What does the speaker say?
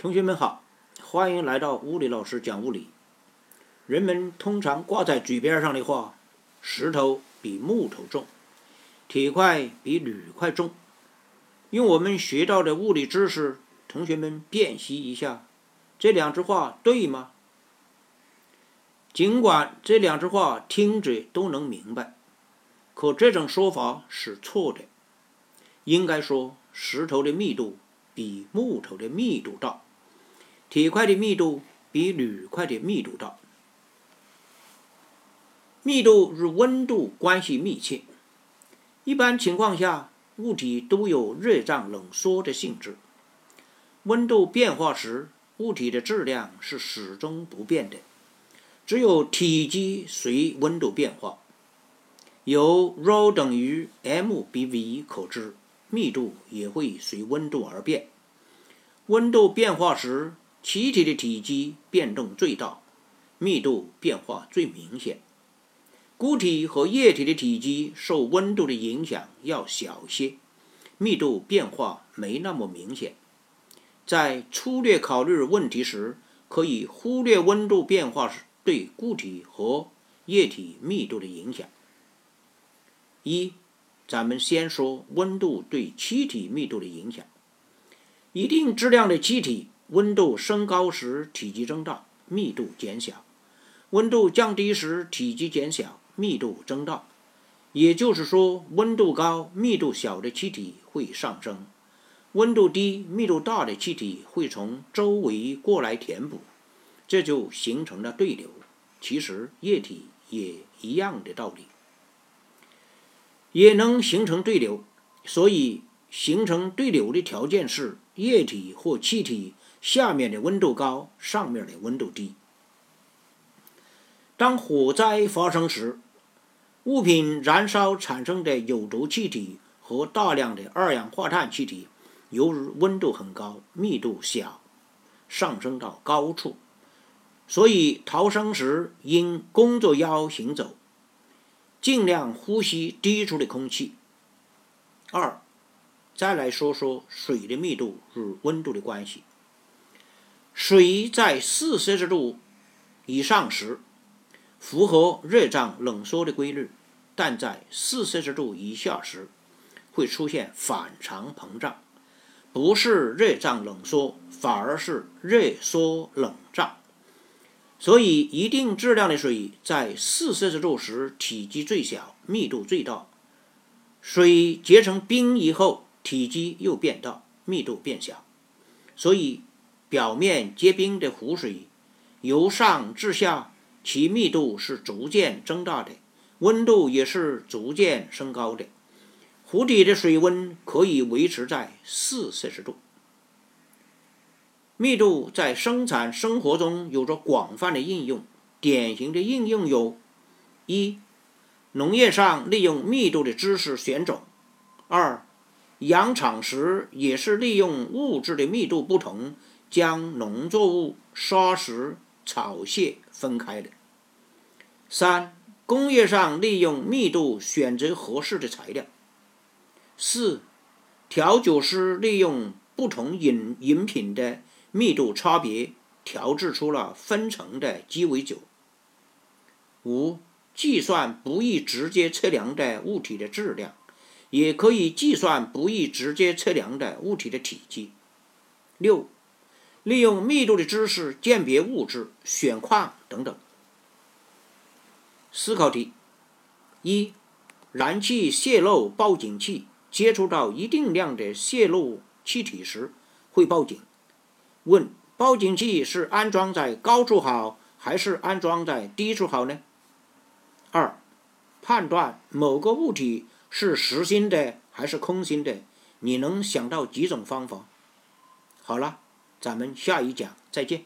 同学们好，欢迎来到物理老师讲物理。人们通常挂在嘴边上的话：“石头比木头重，铁块比铝块重。”用我们学到的物理知识，同学们辨析一下，这两句话对吗？尽管这两句话听着都能明白，可这种说法是错的。应该说，石头的密度比木头的密度大。铁块的密度比铝块的密度大，密度与温度关系密切。一般情况下，物体都有热胀冷缩的性质。温度变化时，物体的质量是始终不变的，只有体积随温度变化。由 ρ 等于 m 比 v 可知，密度也会随温度而变。温度变化时，气体的体积变动最大，密度变化最明显。固体和液体的体积受温度的影响要小些，密度变化没那么明显。在粗略考虑问题时，可以忽略温度变化对固体和液体密度的影响。一，咱们先说温度对气体密度的影响。一定质量的气体。温度升高时，体积增大，密度减小；温度降低时，体积减小，密度增大。也就是说，温度高、密度小的气体会上升；温度低、密度大的气体会从周围过来填补，这就形成了对流。其实，液体也一样的道理，也能形成对流。所以，形成对流的条件是液体或气体。下面的温度高，上面的温度低。当火灾发生时，物品燃烧产生的有毒气体和大量的二氧化碳气体，由于温度很高、密度小，上升到高处，所以逃生时应弓着腰行走，尽量呼吸低处的空气。二，再来说说水的密度与温度的关系。水在四摄氏度以上时，符合热胀冷缩的规律；但在四摄氏度以下时，会出现反常膨胀，不是热胀冷缩，反而是热缩冷胀。所以，一定质量的水在四摄氏度时体积最小，密度最大；水结成冰以后，体积又变大，密度变小。所以。表面结冰的湖水，由上至下，其密度是逐渐增大的，温度也是逐渐升高的。湖底的水温可以维持在四摄氏度。密度在生产生活中有着广泛的应用，典型的应用有：一、农业上利用密度的知识选种；二、养场时也是利用物质的密度不同。将农作物、沙石、草屑分开的。三、工业上利用密度选择合适的材料。四、调酒师利用不同饮饮品的密度差别，调制出了分层的鸡尾酒。五、计算不易直接测量的物体的质量，也可以计算不易直接测量的物体的体积。六。利用密度的知识鉴别物质、选矿等等。思考题：一、燃气泄漏报警器接触到一定量的泄漏气体时会报警。问：报警器是安装在高处好，还是安装在低处好呢？二、判断某个物体是实心的还是空心的，你能想到几种方法？好了。咱们下一讲再见。